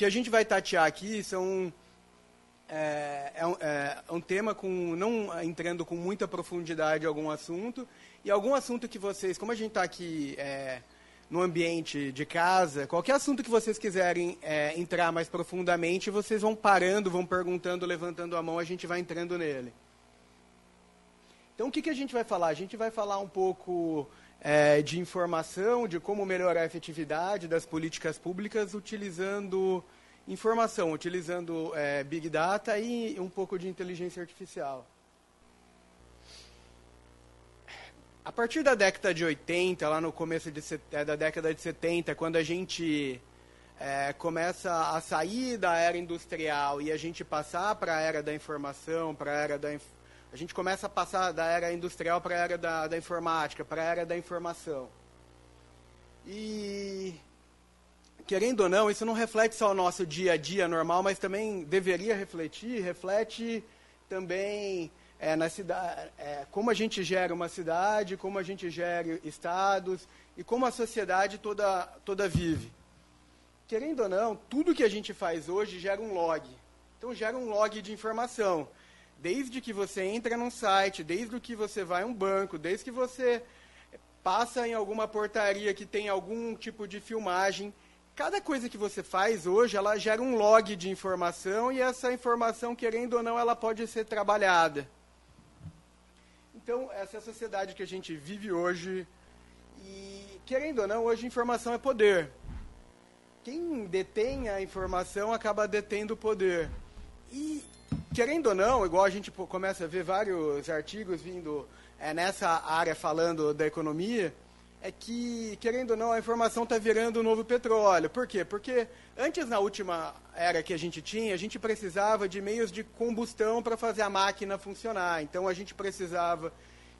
que a gente vai tatear aqui são é, é, um, é, um, tema com não entrando com muita profundidade em algum assunto e algum assunto que vocês, como a gente está aqui é, no ambiente de casa, qualquer assunto que vocês quiserem é, entrar mais profundamente, vocês vão parando, vão perguntando, levantando a mão, a gente vai entrando nele. Então, o que, que a gente vai falar? A gente vai falar um pouco é, de informação, de como melhorar a efetividade das políticas públicas utilizando informação, utilizando é, Big Data e um pouco de inteligência artificial. A partir da década de 80, lá no começo de, é, da década de 70, quando a gente é, começa a sair da era industrial e a gente passar para a era da informação, para a era da a gente começa a passar da era industrial para a era da, da informática, para a era da informação. E querendo ou não, isso não reflete só o nosso dia a dia normal, mas também deveria refletir, reflete também é, na cidade, é, como a gente gera uma cidade, como a gente gera estados e como a sociedade toda, toda vive. Querendo ou não, tudo que a gente faz hoje gera um log. Então gera um log de informação. Desde que você entra num site, desde que você vai a um banco, desde que você passa em alguma portaria que tem algum tipo de filmagem, cada coisa que você faz hoje, ela gera um log de informação e essa informação, querendo ou não, ela pode ser trabalhada. Então, essa é a sociedade que a gente vive hoje. E, querendo ou não, hoje informação é poder. Quem detém a informação acaba detendo o poder. E, querendo ou não, igual a gente começa a ver vários artigos vindo é, nessa área falando da economia, é que, querendo ou não, a informação está virando o novo petróleo. Por quê? Porque antes, na última era que a gente tinha, a gente precisava de meios de combustão para fazer a máquina funcionar. Então, a gente precisava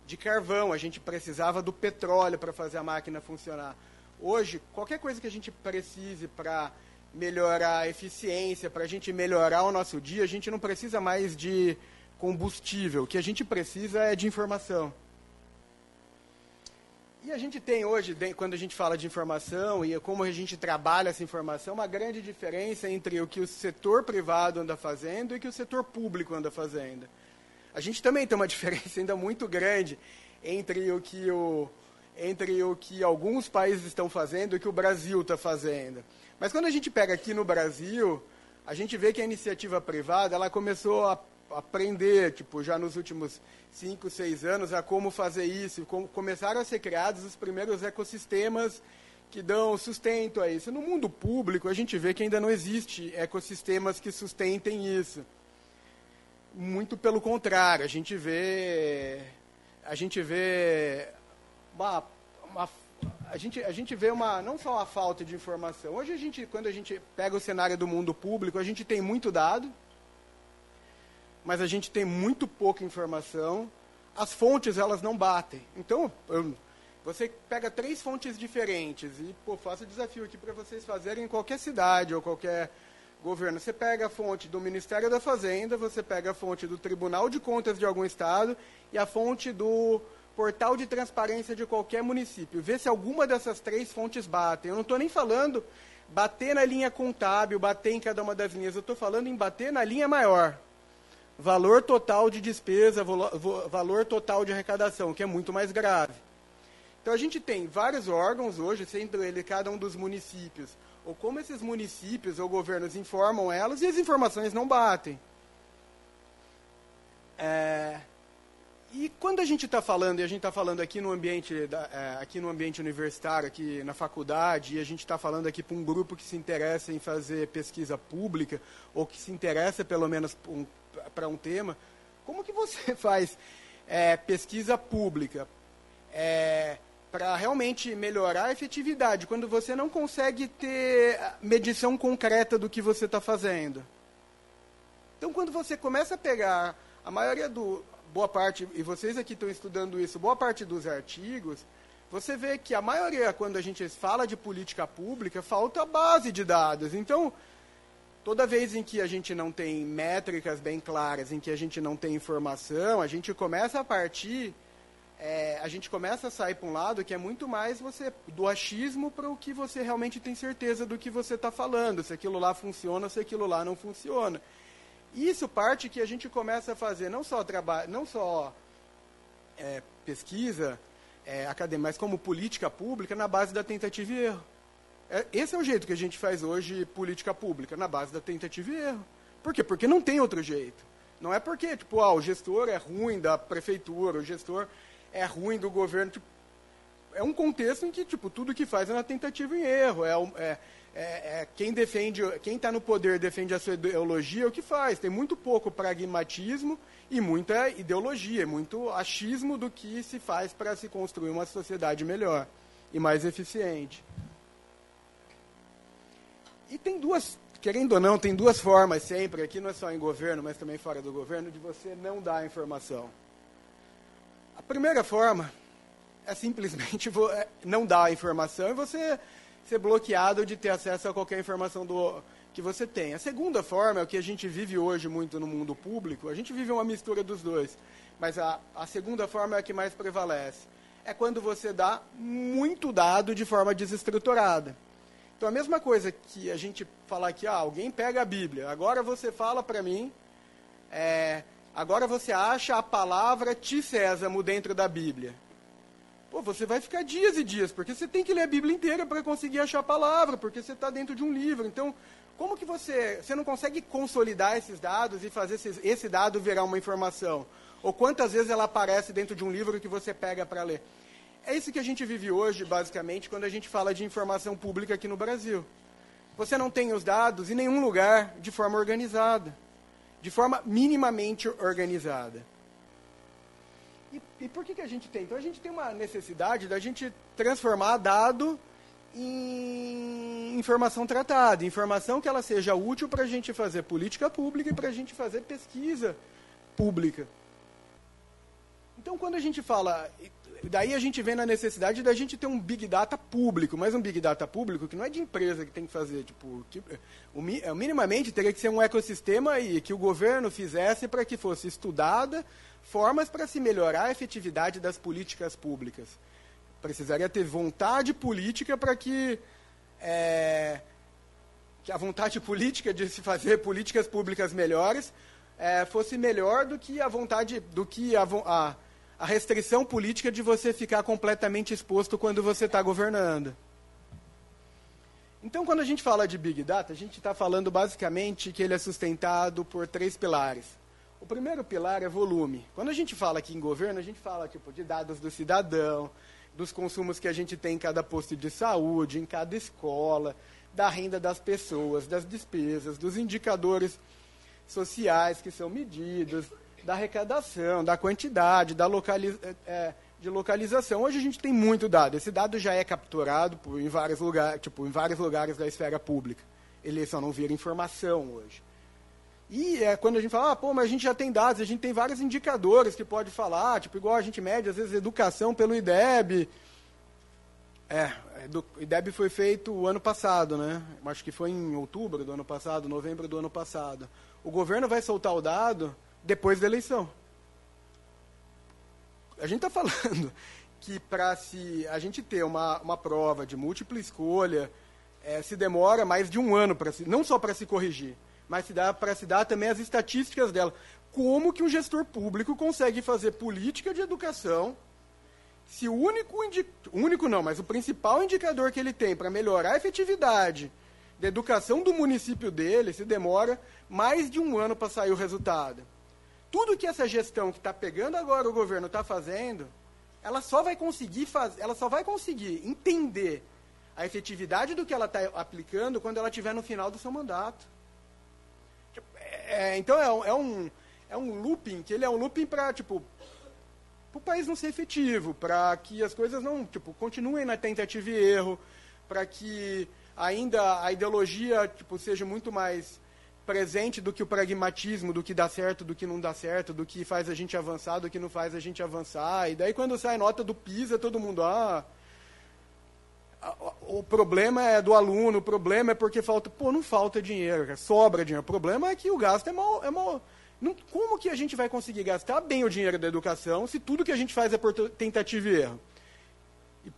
de carvão, a gente precisava do petróleo para fazer a máquina funcionar. Hoje, qualquer coisa que a gente precise para melhorar a eficiência, para a gente melhorar o nosso dia, a gente não precisa mais de combustível. O que a gente precisa é de informação. E a gente tem hoje, quando a gente fala de informação e como a gente trabalha essa informação, uma grande diferença entre o que o setor privado anda fazendo e o que o setor público anda fazendo. A gente também tem uma diferença ainda muito grande entre o que, o, entre o que alguns países estão fazendo e o que o Brasil está fazendo. Mas quando a gente pega aqui no Brasil, a gente vê que a iniciativa privada ela começou a aprender, tipo, já nos últimos cinco, seis anos, a como fazer isso. Como começaram a ser criados os primeiros ecossistemas que dão sustento a isso. No mundo público, a gente vê que ainda não existe ecossistemas que sustentem isso. Muito pelo contrário, a gente vê a gente vê uma, uma a gente, a gente vê uma, não só uma falta de informação. Hoje, a gente, quando a gente pega o cenário do mundo público, a gente tem muito dado, mas a gente tem muito pouca informação. As fontes, elas não batem. Então, você pega três fontes diferentes e, pô, faço o desafio aqui para vocês fazerem em qualquer cidade ou qualquer governo. Você pega a fonte do Ministério da Fazenda, você pega a fonte do Tribunal de Contas de algum estado e a fonte do portal de transparência de qualquer município. Vê se alguma dessas três fontes batem. Eu não estou nem falando bater na linha contábil, bater em cada uma das linhas. Eu estou falando em bater na linha maior valor total de despesa, valor total de arrecadação, que é muito mais grave. Então a gente tem vários órgãos hoje, sendo ele cada um dos municípios, ou como esses municípios ou governos informam elas e as informações não batem. É, e quando a gente está falando, e a gente está falando aqui no ambiente, da, é, aqui no ambiente universitário, aqui na faculdade, e a gente está falando aqui para um grupo que se interessa em fazer pesquisa pública, ou que se interessa pelo menos um, para um tema, como que você faz é, pesquisa pública é, para realmente melhorar a efetividade, quando você não consegue ter medição concreta do que você está fazendo? Então, quando você começa a pegar a maioria do boa parte e vocês aqui estão estudando isso, boa parte dos artigos, você vê que a maioria quando a gente fala de política pública falta base de dados. Então, toda vez em que a gente não tem métricas bem claras, em que a gente não tem informação, a gente começa a partir é, a gente começa a sair para um lado que é muito mais você do achismo para o que você realmente tem certeza do que você está falando, se aquilo lá funciona, se aquilo lá não funciona. Isso parte que a gente começa a fazer não só trabalho, não só é, pesquisa é, acadêmica, mas como política pública na base da tentativa e erro. É, esse é o jeito que a gente faz hoje política pública, na base da tentativa e erro. Por quê? Porque não tem outro jeito. Não é porque, tipo, ah, o gestor é ruim da prefeitura, o gestor é ruim do governo. Tipo, é um contexto em que tipo, tudo que faz é na tentativa e erro. É, é, é, é quem defende, quem está no poder defende a sua ideologia, é o que faz. Tem muito pouco pragmatismo e muita ideologia, muito achismo do que se faz para se construir uma sociedade melhor e mais eficiente. E tem duas, querendo ou não, tem duas formas sempre, aqui não é só em governo, mas também fora do governo, de você não dar informação. A primeira forma é simplesmente é, não dar a informação e você ser bloqueado de ter acesso a qualquer informação do, que você tem. A segunda forma é o que a gente vive hoje muito no mundo público. A gente vive uma mistura dos dois. Mas a, a segunda forma é a que mais prevalece. É quando você dá muito dado de forma desestruturada. Então, a mesma coisa que a gente falar aqui, ah, alguém pega a Bíblia, agora você fala para mim é, Agora você acha a palavra tisésamo dentro da Bíblia. Pô, você vai ficar dias e dias, porque você tem que ler a Bíblia inteira para conseguir achar a palavra, porque você está dentro de um livro. Então, como que você, você não consegue consolidar esses dados e fazer esse, esse dado virar uma informação? Ou quantas vezes ela aparece dentro de um livro que você pega para ler? É isso que a gente vive hoje, basicamente, quando a gente fala de informação pública aqui no Brasil. Você não tem os dados em nenhum lugar de forma organizada de forma minimamente organizada. E, e, por que, que a gente tem? Então a gente tem uma necessidade da gente transformar dado em informação tratada, informação que ela seja útil para a gente fazer política pública e para a gente fazer pesquisa pública. Então, quando a gente fala daí a gente vê na necessidade da gente ter um big data público, mas um big data público que não é de empresa que tem que fazer, tipo, que, o, é, minimamente teria que ser um ecossistema aí que o governo fizesse para que fosse estudada formas para se melhorar a efetividade das políticas públicas. Precisaria ter vontade política para que é, que a vontade política de se fazer políticas públicas melhores é, fosse melhor do que a vontade do que a, a a restrição política de você ficar completamente exposto quando você está governando. Então, quando a gente fala de Big Data, a gente está falando basicamente que ele é sustentado por três pilares. O primeiro pilar é volume. Quando a gente fala aqui em governo, a gente fala tipo, de dados do cidadão, dos consumos que a gente tem em cada posto de saúde, em cada escola, da renda das pessoas, das despesas, dos indicadores sociais que são medidos, da arrecadação, da quantidade, da é, de localização. Hoje a gente tem muito dado. Esse dado já é capturado por, em, vários lugares, tipo, em vários lugares da esfera pública. Ele só não vira informação hoje. E é quando a gente fala, ah, pô, mas a gente já tem dados, a gente tem vários indicadores que pode falar, tipo, igual a gente mede, às vezes, educação pelo IDEB. É, o IDEB foi feito o ano passado, né? Acho que foi em outubro do ano passado, novembro do ano passado. O governo vai soltar o dado depois da eleição. A gente está falando que para se a gente ter uma, uma prova de múltipla escolha, é, se demora mais de um ano para se, não só para se corrigir, mas se dá para se dar também as estatísticas dela. Como que um gestor público consegue fazer política de educação se o único, único não, mas o principal indicador que ele tem para melhorar a efetividade da educação do município dele se demora mais de um ano para sair o resultado? tudo que essa gestão que está pegando agora o governo está fazendo, ela só vai conseguir fazer, ela só vai conseguir entender a efetividade do que ela está aplicando quando ela estiver no final do seu mandato. É, então é um, é, um, é um looping, que ele é um looping para tipo, o país não ser efetivo, para que as coisas não tipo, continuem na tentativa e erro, para que ainda a ideologia tipo, seja muito mais presente do que o pragmatismo, do que dá certo, do que não dá certo, do que faz a gente avançar, do que não faz a gente avançar. E daí quando sai nota do PISA, todo mundo, ah, o problema é do aluno, o problema é porque falta. Pô, não falta dinheiro, sobra dinheiro. O problema é que o gasto é mal, é mal, Não, como que a gente vai conseguir gastar bem o dinheiro da educação se tudo que a gente faz é por tentativa e erro? E,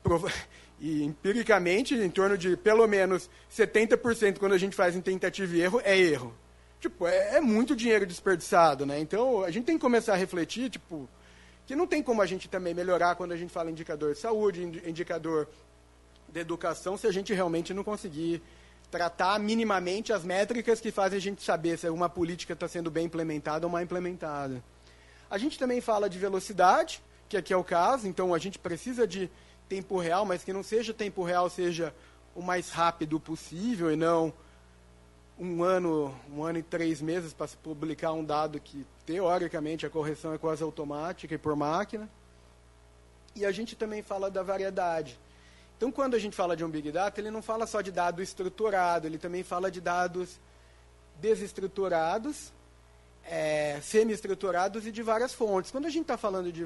e empiricamente, em torno de pelo menos 70% quando a gente faz em tentativa e erro, é erro. Tipo, é, é, muito dinheiro desperdiçado, né? Então, a gente tem que começar a refletir, tipo, que não tem como a gente também melhorar quando a gente fala indicador de saúde, indicador de educação, se a gente realmente não conseguir tratar minimamente as métricas que fazem a gente saber se uma política está sendo bem implementada ou mal implementada. A gente também fala de velocidade, que aqui é o caso, então a gente precisa de tempo real, mas que não seja tempo real, seja o mais rápido possível e não um ano, um ano e três meses para se publicar um dado que, teoricamente, a correção é quase automática e por máquina. E a gente também fala da variedade. Então, quando a gente fala de um Big Data, ele não fala só de dado estruturado, ele também fala de dados desestruturados, é, semi-estruturados e de várias fontes. Quando a gente está falando de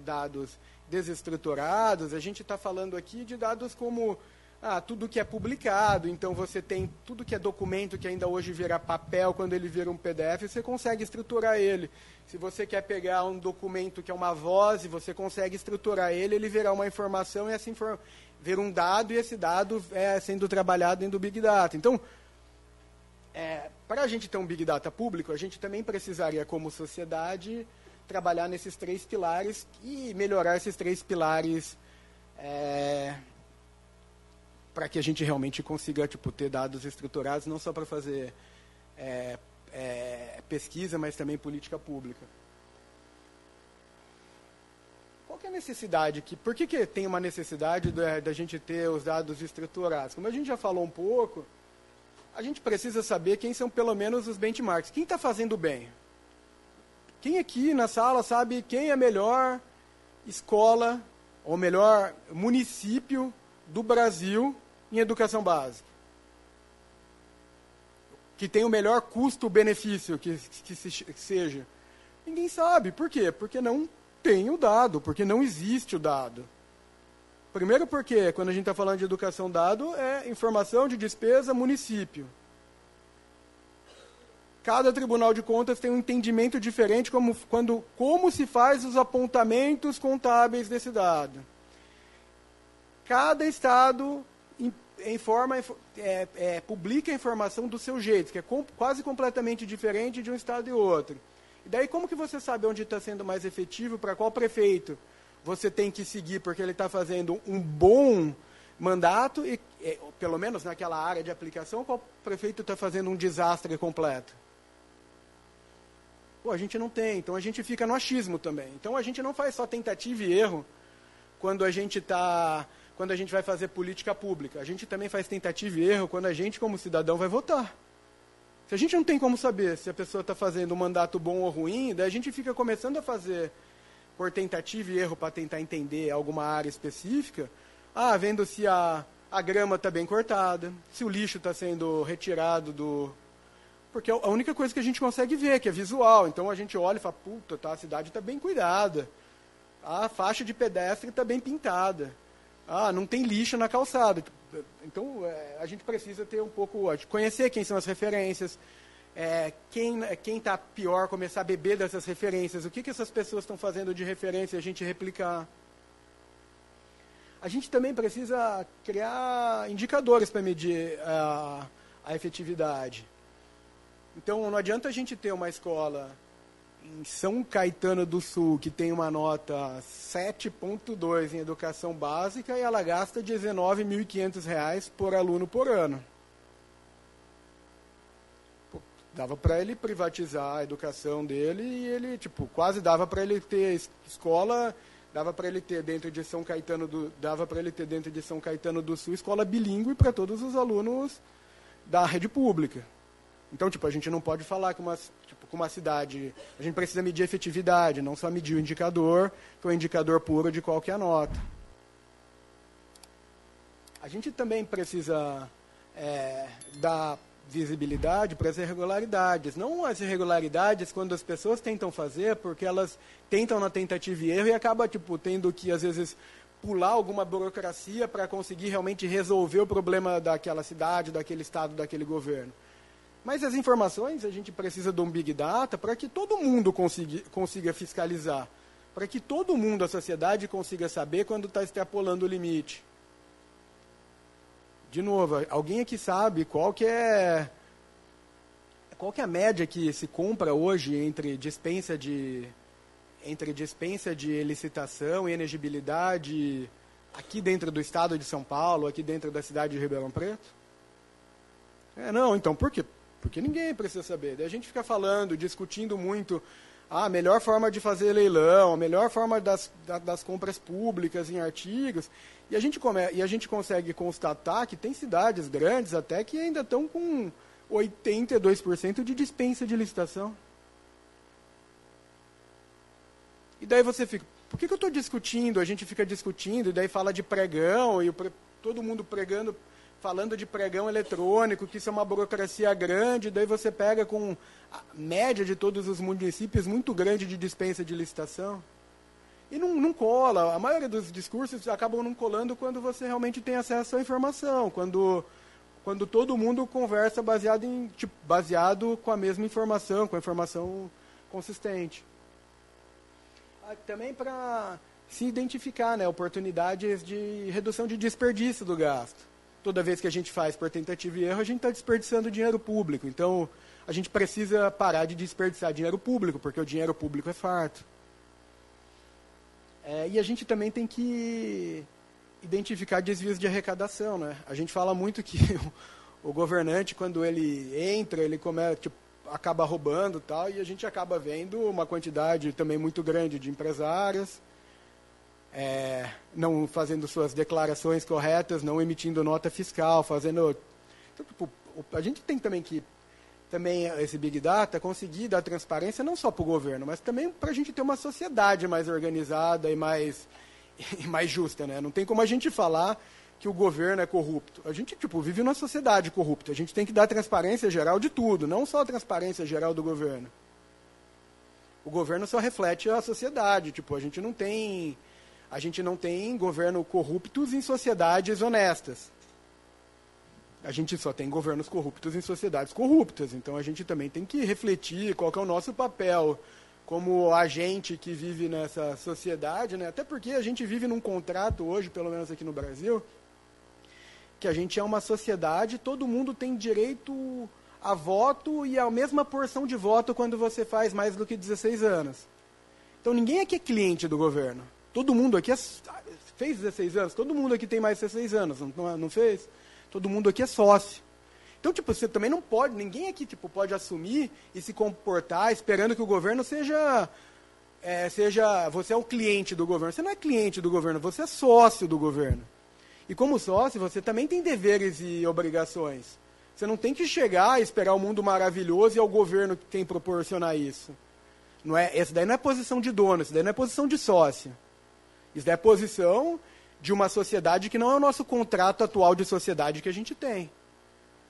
dados desestruturados, a gente está falando aqui de dados como ah, tudo que é publicado, então você tem tudo que é documento que ainda hoje vira papel, quando ele vira um PDF, você consegue estruturar ele. Se você quer pegar um documento que é uma voz, você consegue estruturar ele, ele virá uma informação e essa informação ver um dado e esse dado é sendo trabalhado dentro do Big Data. Então, é, para a gente ter um Big Data público, a gente também precisaria, como sociedade, trabalhar nesses três pilares e melhorar esses três pilares é, para que a gente realmente consiga tipo, ter dados estruturados, não só para fazer é, é, pesquisa, mas também política pública. Qual que é a necessidade? Que, por que, que tem uma necessidade da, gente ter os dados estruturados? Como a gente já falou um pouco, a gente precisa saber quem são pelo menos os benchmarks. Quem está fazendo bem? Quem aqui na sala sabe quem é a melhor escola, ou melhor município do Brasil em educação básica? Que tem o melhor custo-benefício que, que, que seja? Ninguém sabe. Por quê? Porque não tem o dado, porque não existe o dado. Primeiro porque, quando a gente está falando de educação dado, é informação de despesa município. Cada tribunal de contas tem um entendimento diferente como, quando, como se faz os apontamentos contábeis desse dado. Cada estado informa, é, é, publica a informação do seu jeito, que é com, quase completamente diferente de um estado e outro. E daí como que você sabe onde está sendo mais efetivo, para qual prefeito você tem que seguir, porque ele está fazendo um bom mandato, e é, pelo menos naquela área de aplicação, qual prefeito está fazendo um desastre completo? Pô, a gente não tem, então a gente fica no achismo também. Então a gente não faz só tentativa e erro quando a gente está quando a gente vai fazer política pública. A gente também faz tentativa e erro quando a gente, como cidadão, vai votar. Se a gente não tem como saber se a pessoa está fazendo um mandato bom ou ruim, daí a gente fica começando a fazer por tentativa e erro para tentar entender alguma área específica, ah, vendo se a, a grama está bem cortada, se o lixo está sendo retirado do. Porque a única coisa que a gente consegue ver, que é visual. Então a gente olha e fala, puta, tá, a cidade está bem cuidada. A faixa de pedestre está bem pintada. Ah, não tem lixo na calçada. Então, é, a gente precisa ter um pouco, conhecer quem são as referências, é, quem está pior, começar a beber dessas referências, o que, que essas pessoas estão fazendo de referência e a gente replicar. A gente também precisa criar indicadores para medir a, a efetividade. Então, não adianta a gente ter uma escola em São Caetano do Sul, que tem uma nota 7.2 em educação básica, e ela gasta R$ 19.500 por aluno por ano. Dava para ele privatizar a educação dele e ele, tipo, quase dava para ele ter escola, dava para ele ter dentro de São Caetano do, dava para ele ter dentro de São Caetano do Sul escola bilíngue para todos os alunos da rede pública. Então, tipo, a gente não pode falar que uma, com uma cidade, a gente precisa medir a efetividade, não só medir o indicador, que é o indicador puro de qual que é a nota. A gente também precisa é, dar visibilidade para as irregularidades. Não as irregularidades quando as pessoas tentam fazer, porque elas tentam na tentativa e erro e acaba tipo, tendo que, às vezes, pular alguma burocracia para conseguir realmente resolver o problema daquela cidade, daquele estado, daquele governo Mas as informações, a gente precisa de um Big Data para que todo mundo consiga, consiga fiscalizar. Para que todo mundo, a sociedade, consiga saber quando está extrapolando o limite. De novo, alguém aqui sabe qual que é qual que é a média que se compra hoje entre dispensa de entre dispensa de licitação e elegibilidade aqui dentro do estado de São Paulo, aqui dentro da cidade de Ribeirão Preto? É, não, então por quê? Porque ninguém precisa saber. Daí a gente fica falando, discutindo muito ah, a melhor forma de fazer leilão, a melhor forma das, das compras públicas em artigos. E a, gente come, e a gente consegue constatar que tem cidades grandes até que ainda estão com 82% de dispensa de licitação. E daí você fica, por que, que eu estou discutindo? A gente fica discutindo, e daí fala de pregão, e todo mundo pregando, falando de pregão eletrônico, que isso é uma burocracia grande, daí você pega com a média de todos os municípios muito grande de dispensa de licitação. E não, não cola. A maioria dos discursos acabam não colando quando você realmente tem acesso à informação, quando quando todo mundo conversa baseado em tipo, baseado com a mesma informação, com a informação consistente. Ah, também para se identificar, né, oportunidades de redução de desperdício do gasto. Toda vez que a gente faz por tentativa e erro, a gente está desperdiçando dinheiro público. Então, a gente precisa parar de desperdiçar dinheiro público, porque o dinheiro público é farto. É, e a gente também tem que identificar desvios de arrecadação, né? A gente fala muito que o, o governante, quando ele entra, ele começa, tipo, acaba roubando tal, e a gente acaba vendo uma quantidade também muito grande de empresários é, não fazendo suas declarações corretas, não emitindo nota fiscal, fazendo... Então, tipo, a gente tem também que também esse Big Data conseguir dar transparência não só para o governo, mas também para a gente ter uma sociedade mais organizada e mais e mais justa, né? Não tem como a gente falar que o governo é corrupto. A gente, tipo, vive numa sociedade corrupta. A gente tem que dar transparência geral de tudo, não só a transparência geral do governo. O governo só reflete a sociedade. Tipo, a gente não tem, a gente não tem governo corruptos em sociedades honestas. A gente só tem governos corruptos em sociedades corruptas. Então a gente também tem que refletir qual que é o nosso papel como agente que vive nessa sociedade, né? até porque a gente vive num contrato hoje, pelo menos aqui no Brasil, que a gente é uma sociedade, todo mundo tem direito a voto e a mesma porção de voto quando você faz mais do que 16 anos. Então ninguém aqui é cliente do governo. Todo mundo aqui é, fez 16 anos, todo mundo aqui tem mais de 16 anos, não, não fez? Todo mundo aqui é sócio. Então, tipo, você também não pode, ninguém aqui, tipo, pode assumir e se comportar esperando que o governo seja, é, seja, você é o cliente do governo. Você não é cliente do governo, você é sócio do governo. E como sócio, você também tem deveres e obrigações. Você não tem que chegar e esperar o mundo maravilhoso e é o governo que tem que proporcionar isso. Não é, essa daí não é posição de dono, isso daí não é posição de sócio. Isso é posição de uma sociedade que não é o nosso contrato atual de sociedade que a gente tem.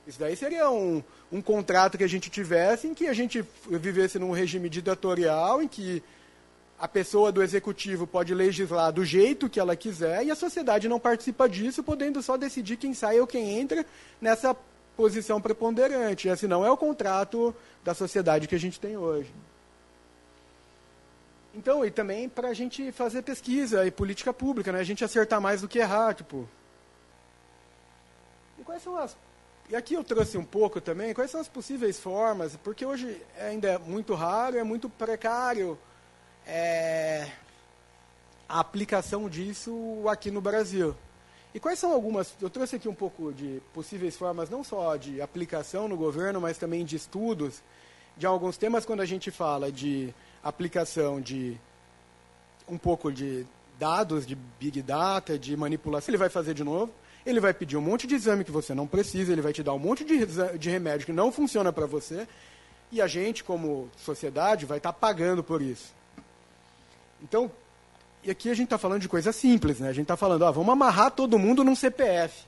Isso daí seria um, um contrato que a gente tivesse em que a gente vivesse num regime ditatorial, em que a pessoa do executivo pode legislar do jeito que ela quiser e a sociedade não participa disso, podendo só decidir quem sai ou quem entra nessa posição preponderante. Esse não é o contrato da sociedade que a gente tem hoje. Então, e também para a gente fazer pesquisa e política pública, né? a gente acertar mais do que errar. Tipo. E quais são as e aqui eu trouxe um pouco também quais são as possíveis formas, porque hoje ainda é muito raro, é muito precário é, a aplicação disso aqui no Brasil. E quais são algumas, eu trouxe aqui um pouco de possíveis formas, não só de aplicação no governo, mas também de estudos, de alguns temas quando a gente fala de aplicação de um pouco de dados, de big data, de manipulação, ele vai fazer de novo ele vai pedir um monte de exame que você não precisa, ele vai te dar um monte de, de remédio que não funciona para você, e a gente, como sociedade, vai estar tá pagando por isso. Então, e aqui a gente está falando de coisa simples, né? A gente está falando, ó, vamos amarrar todo mundo num CPF.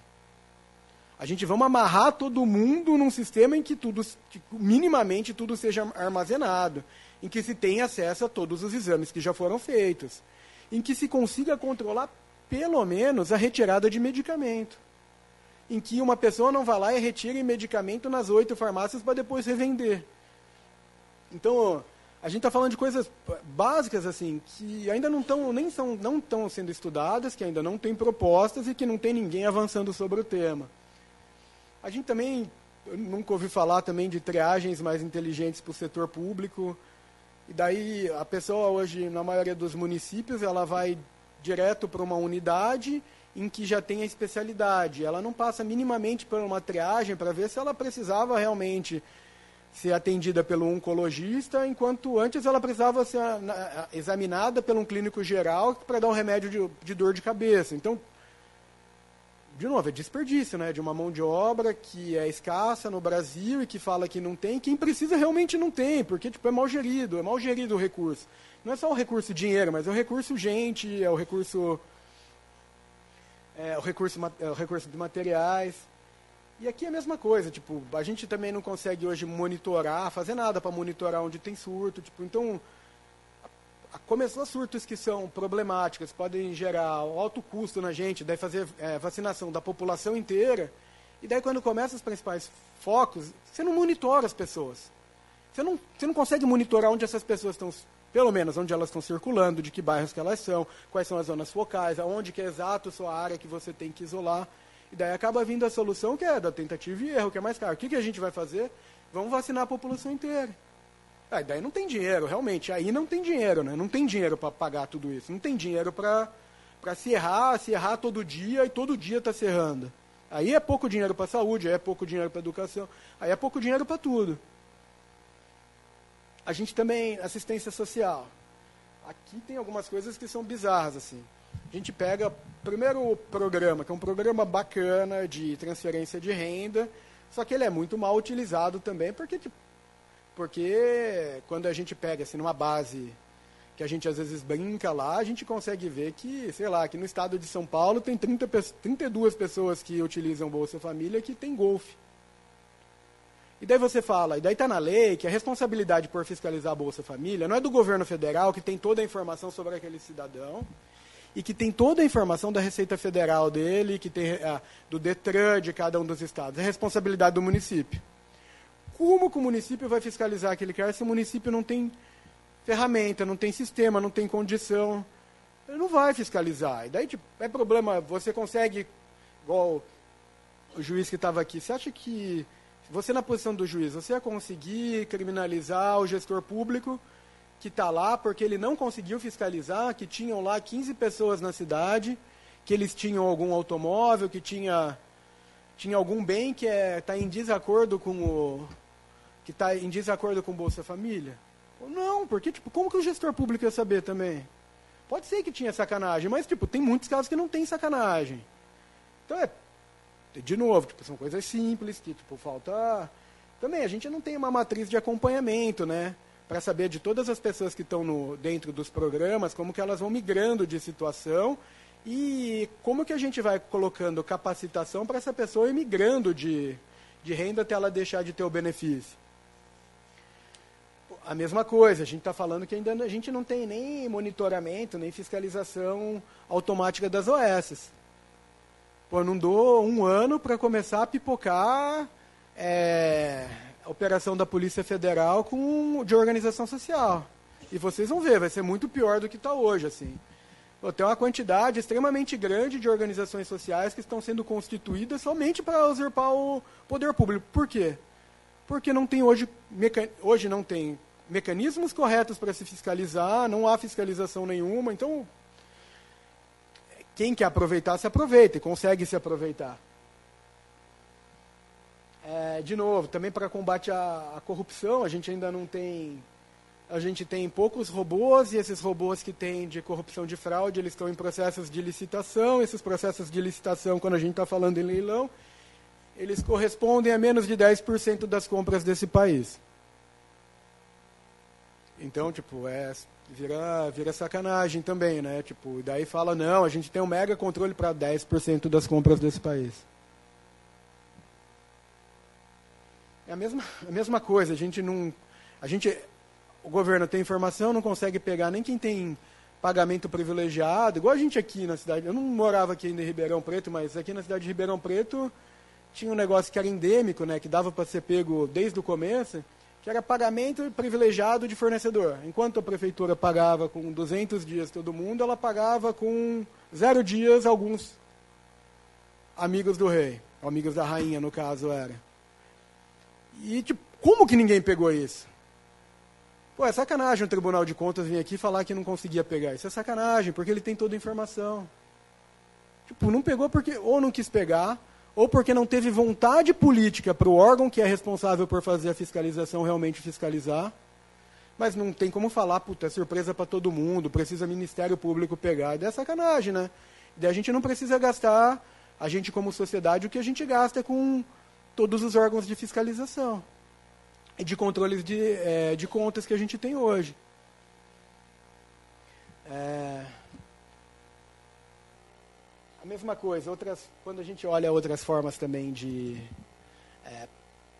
A gente vamos amarrar todo mundo num sistema em que tudo, que minimamente tudo seja armazenado, em que se tenha acesso a todos os exames que já foram feitos, em que se consiga controlar pelo menos a retirada de medicamento. em que uma pessoa não vai lá e retire medicamento nas oito farmácias para depois revender. Então, a gente está falando de coisas básicas assim que ainda não estão nem são não estão sendo estudadas, que ainda não tem propostas e que não tem ninguém avançando sobre o tema. A gente também nunca ouvi falar também de triagens mais inteligentes para o setor público. E daí a pessoa hoje na maioria dos municípios ela vai direto para uma unidade em que já tem a especialidade. Ela não passa minimamente por uma triagem para ver se ela precisava realmente ser atendida pelo oncologista, enquanto antes ela precisava ser examinada por um clínico geral para dar um remédio de, de, dor de cabeça. Então, de novo, é desperdício né, de uma mão de obra que é escassa no Brasil e que fala que não tem. Quem precisa realmente não tem, porque tipo, é mal gerido, é mal gerido o recurso. Não é só o recurso dinheiro, mas é o recurso gente, é o recurso é, o, recurso, é, o recurso de materiais. E aqui é a mesma coisa, tipo, a gente também não consegue hoje monitorar, fazer nada para monitorar onde tem surto, tipo, então começou surtos que são problemáticos, podem gerar alto custo na gente, daí fazer é, vacinação da população inteira, e daí quando começa os principais focos, você não monitora as pessoas. Você não, você não consegue monitorar onde essas pessoas estão pelo menos onde elas estão circulando, de que bairros que elas são, quais são as zonas focais, aonde que é exato a sua área que você tem que isolar. E daí acaba vindo a solução que é da tentativa e erro, que é mais caro. O que, que a gente vai fazer? Vamos vacinar a população inteira. Aí daí não tem dinheiro, realmente. Aí não tem dinheiro, né? Não tem dinheiro para pagar tudo isso. Não tem dinheiro para se errar, se errar todo dia e todo dia está se errando. Aí é pouco dinheiro para a saúde, aí é pouco dinheiro para educação, aí é pouco dinheiro para tudo. A gente também, assistência social. Aqui tem algumas coisas que são bizarras, assim. A gente pega, primeiro o programa, que é um programa bacana de transferência de renda, só que ele é muito mal utilizado também, porque, tipo, porque quando a gente pega, assim, numa base que a gente às vezes brinca lá, a gente consegue ver que, sei lá, que no estado de São Paulo tem 30, 32 pessoas que utilizam Bolsa Família que tem golfe. E daí você fala, e daí está na lei que a responsabilidade por fiscalizar a Bolsa Família não é do governo federal, que tem toda a informação sobre aquele cidadão, e que tem toda a informação da Receita Federal dele, que tem ah, do Detran de cada um dos estados. É responsabilidade do município. Como que o município vai fiscalizar aquele cara se o município não tem ferramenta, não tem sistema, não tem condição? Ele não vai fiscalizar. E daí tipo, é problema, você consegue, igual o juiz que estava aqui, você acha que você na posição do juiz, você ia conseguir criminalizar o gestor público que está lá porque ele não conseguiu fiscalizar, que tinham lá 15 pessoas na cidade, que eles tinham algum automóvel, que tinha, tinha algum bem que está é, tá em desacordo com o que está em desacordo com o Bolsa Família? Não, porque tipo, como que o gestor público ia saber também? Pode ser que tinha sacanagem, mas tipo, tem muitos casos que não tem sacanagem. Então é de novo, tipo, são coisas simples que tipo, falta. Também a gente não tem uma matriz de acompanhamento, né? Para saber de todas as pessoas que estão dentro dos programas, como que elas vão migrando de situação e como que a gente vai colocando capacitação para essa pessoa ir migrando de, de renda até ela deixar de ter o benefício. A mesma coisa, a gente está falando que ainda a gente não tem nem monitoramento, nem fiscalização automática das OS. Pô, não dou um ano para começar a pipocar é, a operação da Polícia Federal com, de organização social. E vocês vão ver, vai ser muito pior do que está hoje, assim. Pô, tem uma quantidade extremamente grande de organizações sociais que estão sendo constituídas somente para usurpar o poder público. Por quê? Porque não tem hoje, hoje não tem mecanismos corretos para se fiscalizar, não há fiscalização nenhuma, então quem quer aproveitar, se aproveita e consegue se aproveitar. É, de novo, também para combate à, à, corrupção, a gente ainda não tem. A gente tem poucos robôs e esses robôs que têm de corrupção de fraude, eles estão em processos de licitação. Esses processos de licitação, quando a gente está falando em leilão, eles correspondem a menos de 10% das compras desse país. Então, tipo, é vira, vira sacanagem também, né? Tipo, daí fala, não, a gente tem um mega controle para 10% das compras desse país. É a mesma, a mesma coisa, a gente não. A gente. O governo tem informação, não consegue pegar nem quem tem pagamento privilegiado, igual a gente aqui na cidade. Eu não morava aqui em Ribeirão Preto, mas aqui na cidade de Ribeirão Preto, tinha um negócio que era endêmico, né, que dava para ser pego desde o começo, que era pagamento privilegiado de fornecedor. Enquanto a prefeitura pagava com 200 dias todo mundo, ela pagava com zero dias alguns amigos do rei, amigos da rainha, no caso era. E tipo, como que ninguém pegou isso? Pô, é sacanagem o Tribunal de Contas vir aqui falar que não conseguia pegar. Isso é sacanagem, porque ele tem toda a informação. Tipo, não pegou porque ou não quis pegar, ou porque não teve vontade política para o órgão que é responsável por fazer a fiscalização realmente fiscalizar. Mas não tem como falar, puta, é surpresa para todo mundo, precisa Ministério Público pegar. Daí é sacanagem, né? Daí a gente não precisa gastar, a gente como sociedade, o que a gente gasta com todos os órgãos de fiscalização e de controles de, é, de contas que a gente tem hoje. É... A mesma coisa, outras, quando a gente olha outras formas também de. É,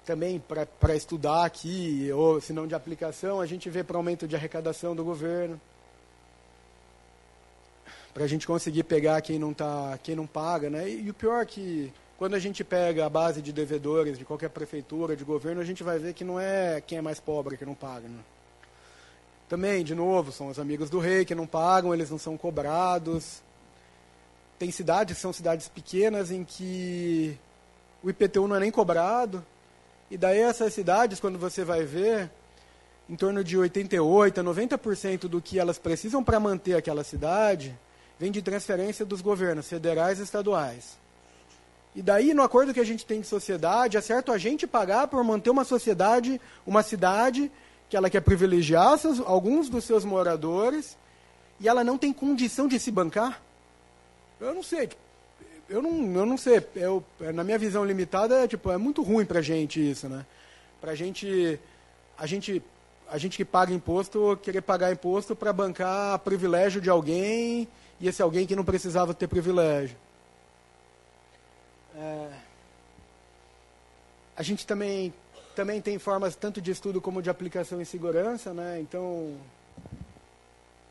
também para estudar aqui, ou se não de aplicação, a gente vê para aumento de arrecadação do governo. Para a gente conseguir pegar quem não, tá, quem não paga. Né? E, e o pior é que quando a gente pega a base de devedores de qualquer prefeitura, de governo, a gente vai ver que não é quem é mais pobre que não paga. Né? Também, de novo, são os amigos do rei que não pagam, eles não são cobrados tem cidades que são cidades pequenas em que o IPTU não é nem cobrado. E daí essas cidades, quando você vai ver, em torno de 88% a 90% do que elas precisam para manter aquela cidade vem de transferência dos governos federais e estaduais. E daí, no acordo que a gente tem de sociedade, é certo a gente pagar por manter uma sociedade, uma cidade que ela quer privilegiar seus, alguns dos seus moradores e ela não tem condição de se bancar? Eu não sei. Eu não, eu não sei. Eu, na minha visão limitada, é, tipo, é muito ruim pra gente isso, né? Pra gente. A gente. A gente que paga imposto, querer pagar imposto para bancar privilégio de alguém e esse alguém que não precisava ter privilégio. É, a gente também, também tem formas tanto de estudo como de aplicação em segurança, né? Então,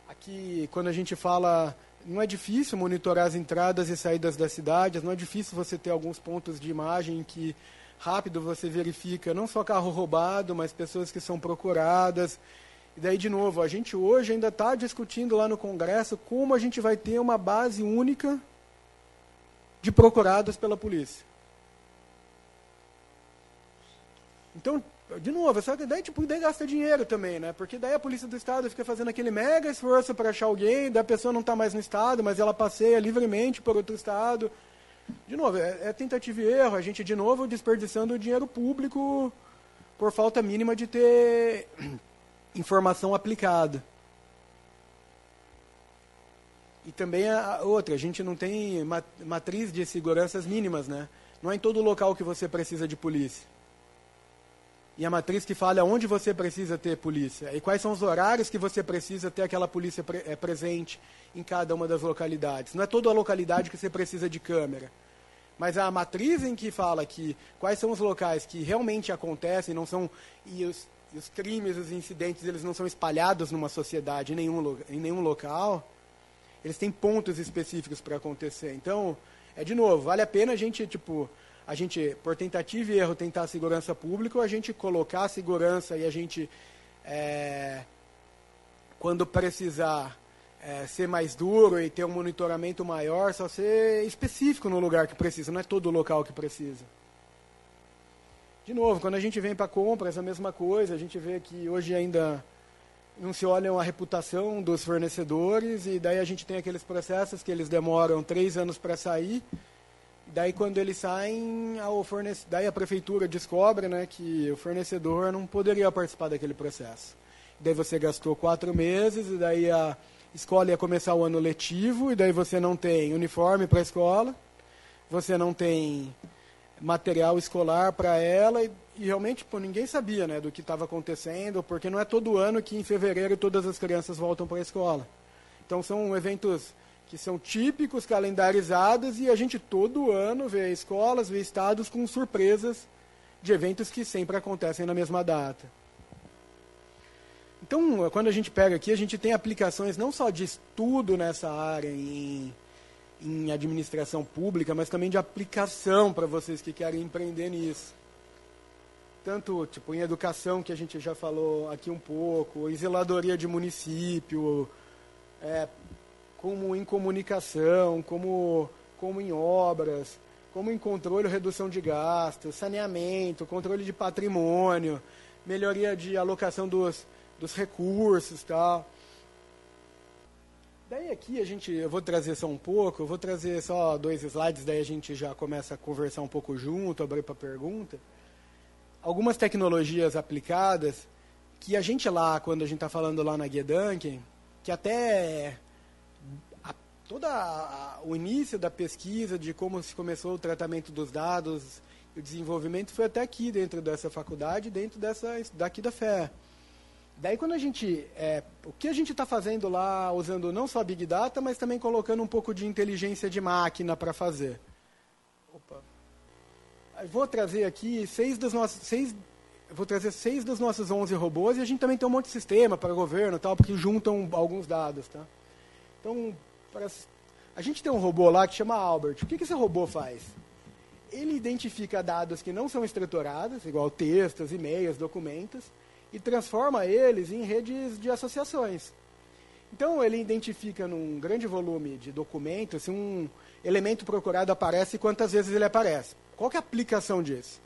aqui, quando a gente fala não é difícil monitorar as entradas e saídas das cidades, não é difícil você ter alguns pontos de imagem que rápido você verifica não só carro roubado, mas pessoas que são procuradas. E daí, de novo, a gente hoje ainda está discutindo lá no Congresso como a gente vai ter uma base única de procurados pela polícia. Então, de novo, só que daí, tipo, daí gasta dinheiro também, né? Porque daí a polícia do estado fica fazendo aquele mega esforço para achar alguém, da pessoa não está mais no estado, mas ela passeia livremente por outro estado. De novo, é, é, tentativa e erro, a gente de novo desperdiçando dinheiro público por falta mínima de ter informação aplicada. E também a outra, a gente não tem matriz de seguranças mínimas, né? Não é em todo local que você precisa de polícia e a matriz que fala onde você precisa ter polícia e quais são os horários que você precisa ter aquela polícia pre é, presente em cada uma das localidades. Não é toda a localidade que você precisa de câmera, mas a matriz em que fala que quais são os locais que realmente acontecem, não são e os, e os crimes, os incidentes, eles não são espalhados numa sociedade em nenhum, em nenhum local. Eles têm pontos específicos para acontecer. Então, é de novo, vale a pena a gente tipo a gente, por tentativa e erro, tentar a segurança pública, ou a gente colocar a segurança e a gente, é, quando precisar, é, ser mais duro e ter um monitoramento maior, só ser específico no lugar que precisa, não é todo local que precisa. De novo, quando a gente vem para compras, a mesma coisa, a gente vê que hoje ainda não se olha a reputação dos fornecedores e daí a gente tem aqueles processos que eles demoram três anos para sair Daí quando eles saem, a fornece... daí a prefeitura descobre né, que o fornecedor não poderia participar daquele processo. Daí você gastou quatro meses, e daí a escola ia começar o ano letivo, e daí você não tem uniforme para a escola, você não tem material escolar para ela, e, e realmente pô, ninguém sabia né, do que estava acontecendo, porque não é todo ano que em fevereiro todas as crianças voltam para a escola. Então são eventos que são típicos, calendarizados, e a gente todo ano vê escolas, vê estados com surpresas de eventos que sempre acontecem na mesma data. Então, quando a gente pega aqui, a gente tem aplicações não só de estudo nessa área, em, em administração pública, mas também de aplicação para vocês que querem empreender nisso. Tanto tipo, em educação, que a gente já falou aqui um pouco, em zeladoria de município, é, como em comunicação, como, como em obras, como em controle e redução de gastos, saneamento, controle de patrimônio, melhoria de alocação dos, dos recursos tal. Daí aqui a gente, eu vou trazer só um pouco, eu vou trazer só dois slides, daí a gente já começa a conversar um pouco junto, abrir para pergunta. Algumas tecnologias aplicadas que a gente lá, quando a gente está falando lá na Duncan, que até todo o início da pesquisa de como se começou o tratamento dos dados, o desenvolvimento foi até aqui dentro dessa faculdade, dentro dessa daqui da FE. Daí quando a gente, é, o que a gente está fazendo lá, usando não só Big Data, mas também colocando um pouco de inteligência de máquina para fazer. Opa. vou trazer aqui seis dos nossos, seis, vou trazer seis dos nossos 11 robôs e a gente também tem um monte de sistema para governo tal, porque juntam alguns dados, tá? Então, para, a gente tem um robô lá que chama Albert. O que, que esse robô faz? Ele identifica dados que não são estruturados, igual textos, e-mails, documentos, e transforma eles em redes de associações. Então, ele identifica num grande volume de documentos se um elemento procurado aparece e quantas vezes ele aparece. Qual é a aplicação disso?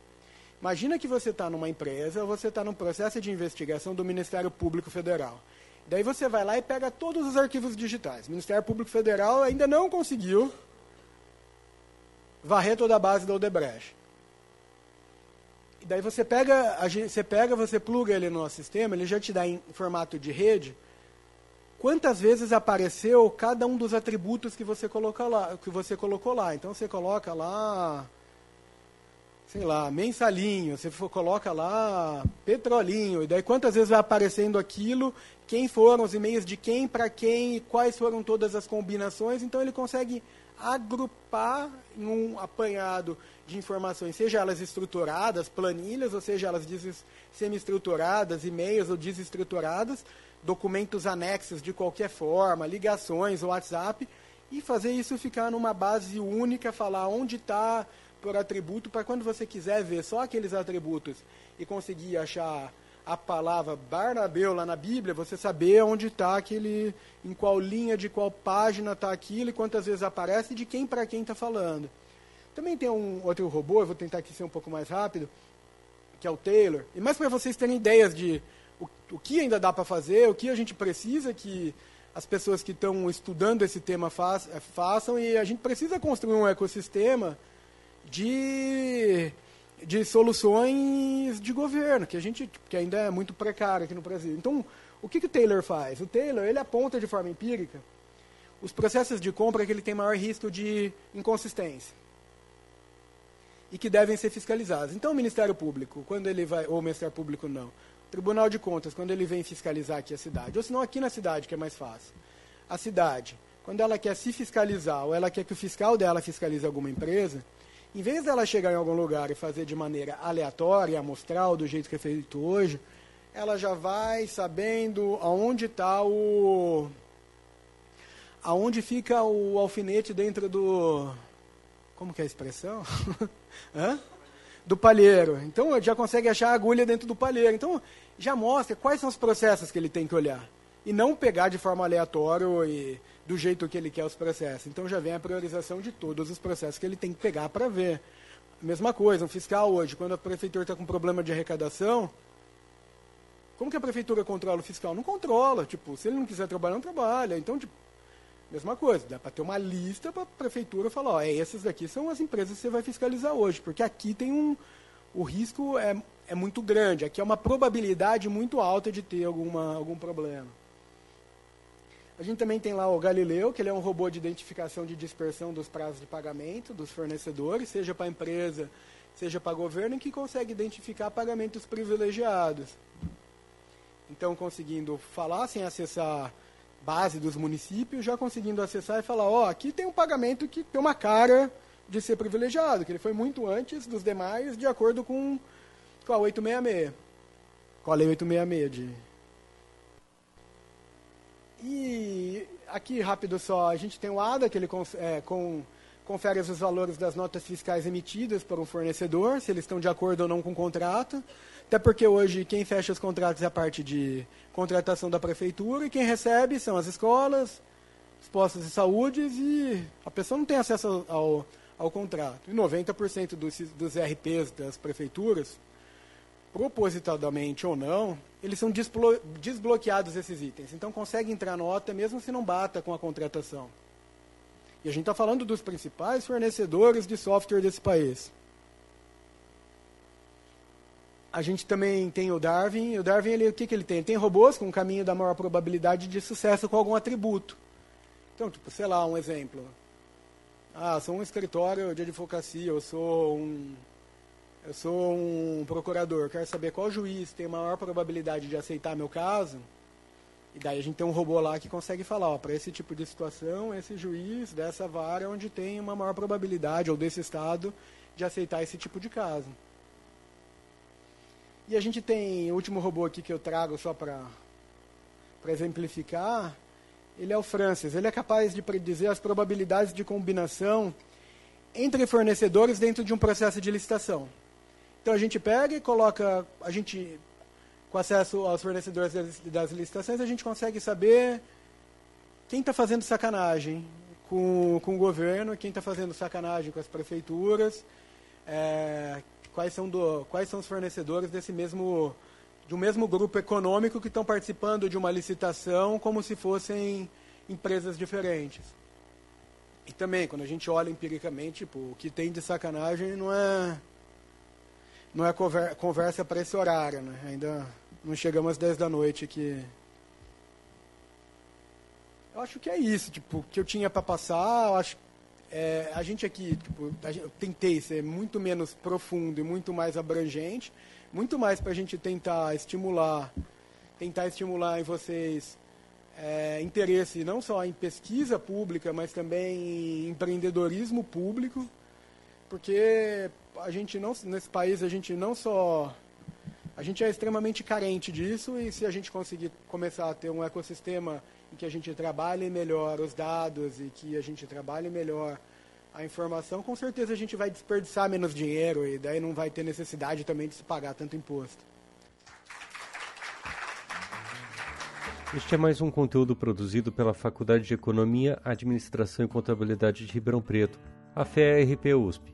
Imagina que você está numa empresa, ou você está num processo de investigação do Ministério Público Federal. Daí você vai lá e pega todos os arquivos digitais. O Ministério Público Federal ainda não conseguiu varrer toda a base da Odebrecht. E daí você pega, você pega, você pluga ele no nosso sistema, ele já te dá em formato de rede quantas vezes apareceu cada um dos atributos que você colocou lá, que você colocou lá. Então você coloca lá, sei lá, mensalinho, você coloca lá petrolinho, e daí quantas vezes vai aparecendo aquilo, quem foram os e-mails de quem para quem, quais foram todas as combinações, então ele consegue agrupar em um apanhado de informações, seja elas estruturadas, planilhas, ou seja elas semi-estruturadas, e-mails ou desestruturadas, documentos anexos de qualquer forma, ligações, WhatsApp, e fazer isso ficar numa base única, falar onde está por atributo, para quando você quiser ver só aqueles atributos e conseguir achar a palavra Barnabeu lá na Bíblia, você saber onde está aquele, em qual linha, de qual página está aquilo e quantas vezes aparece e de quem para quem está falando. Também tem um outro robô, eu vou tentar aqui ser um pouco mais rápido, que é o Taylor. E mais para vocês terem ideias de o, o que ainda dá para fazer, o que a gente precisa que as pessoas que estão estudando esse tema eh, façam, e a gente precisa construir um ecossistema de de soluções de governo, que a gente que ainda é muito precário aqui no Brasil. Então, o que, que o Taylor faz? O Taylor ele aponta de forma empírica os processos de compra que ele tem maior risco de inconsistência e que devem ser fiscalizados. Então, o Ministério Público, quando ele vai, ou o Ministério Público não, Tribunal de Contas, quando ele vem fiscalizar aqui a cidade, ou se não aqui na cidade, que é mais fácil, a cidade, quando ela quer se fiscalizar, ou ela quer que o fiscal dela fiscalize alguma empresa, em vez dela chegar em algum lugar e fazer de maneira aleatória, amostral, do jeito que é feito hoje, ela já vai sabendo aonde está o. aonde fica o alfinete dentro do. Como que é a expressão? Hã? Do palheiro. Então já consegue achar a agulha dentro do palheiro. Então já mostra quais são os processos que ele tem que olhar. E não pegar de forma aleatória e do jeito que ele quer os processos. Então já vem a priorização de todos os processos que ele tem que pegar para ver. Mesma coisa, um fiscal hoje, quando a prefeitura está com problema de arrecadação, como que a prefeitura controla o fiscal? Não controla. Tipo, se ele não quiser trabalhar, não trabalha. Então, tipo, mesma coisa, dá para ter uma lista para a prefeitura falar, ó, é, essas daqui são as empresas que você vai fiscalizar hoje, porque aqui tem um. O risco é, é muito grande, aqui é uma probabilidade muito alta de ter alguma, algum problema. A gente também tem lá o Galileu, que ele é um robô de identificação de dispersão dos prazos de pagamento dos fornecedores, seja para a empresa, seja para o governo, que consegue identificar pagamentos privilegiados. Então, conseguindo falar sem acessar base dos municípios, já conseguindo acessar e falar, ó, oh, aqui tem um pagamento que tem uma cara de ser privilegiado, que ele foi muito antes dos demais, de acordo com, com a 866. Com a lei 866 de, e aqui rápido só, a gente tem o ADA, que ele é, com, confere os valores das notas fiscais emitidas por um fornecedor, se eles estão de acordo ou não com o contrato. Até porque hoje quem fecha os contratos é a parte de contratação da prefeitura e quem recebe são as escolas, os postos de saúde e a pessoa não tem acesso ao, ao contrato. E 90% dos, dos RPs das prefeituras, propositadamente ou não, eles são desblo desbloqueados esses itens. Então consegue entrar nota mesmo se não bata com a contratação. E a gente está falando dos principais fornecedores de software desse país. A gente também tem o Darwin. O Darwin, ele, o que, que ele tem? Ele tem robôs com um caminho da maior probabilidade de sucesso com algum atributo. Então, tipo, sei lá, um exemplo. Ah, sou um escritório de advocacia, eu sou um, eu sou um procurador, quero saber qual juiz tem maior probabilidade de aceitar meu caso. E daí a gente tem um robô lá que consegue falar, para esse tipo de situação, esse juiz dessa vara é onde tem uma maior probabilidade, ou desse estado, de aceitar esse tipo de caso. E a gente tem o último robô aqui que eu trago só para exemplificar, ele é o Francis. Ele é capaz de predizer as probabilidades de combinação entre fornecedores dentro de um processo de licitação. Então a gente pega e coloca, a gente com acesso aos fornecedores das licitações, a gente consegue saber quem está fazendo sacanagem com, com o governo, quem está fazendo sacanagem com as prefeituras, é, quais, são do, quais são os fornecedores desse mesmo um mesmo grupo econômico que estão participando de uma licitação como se fossem empresas diferentes. E também, quando a gente olha empiricamente, tipo, o que tem de sacanagem não é não é conversa para esse horário, né? Ainda não chegamos às 10 da noite que eu acho que é isso, tipo, que eu tinha para passar, eu acho é, a gente aqui, tipo, eu tentei ser muito menos profundo e muito mais abrangente, muito mais para a gente tentar estimular, tentar estimular em vocês é, interesse não só em pesquisa pública, mas também em empreendedorismo público, porque a gente não nesse país a gente não só a gente é extremamente carente disso e se a gente conseguir começar a ter um ecossistema em que a gente trabalhe melhor os dados e que a gente trabalhe melhor a informação, com certeza a gente vai desperdiçar menos dinheiro e daí não vai ter necessidade também de se pagar tanto imposto. Este é mais um conteúdo produzido pela Faculdade de Economia, Administração e Contabilidade de Ribeirão Preto, a FERP USP.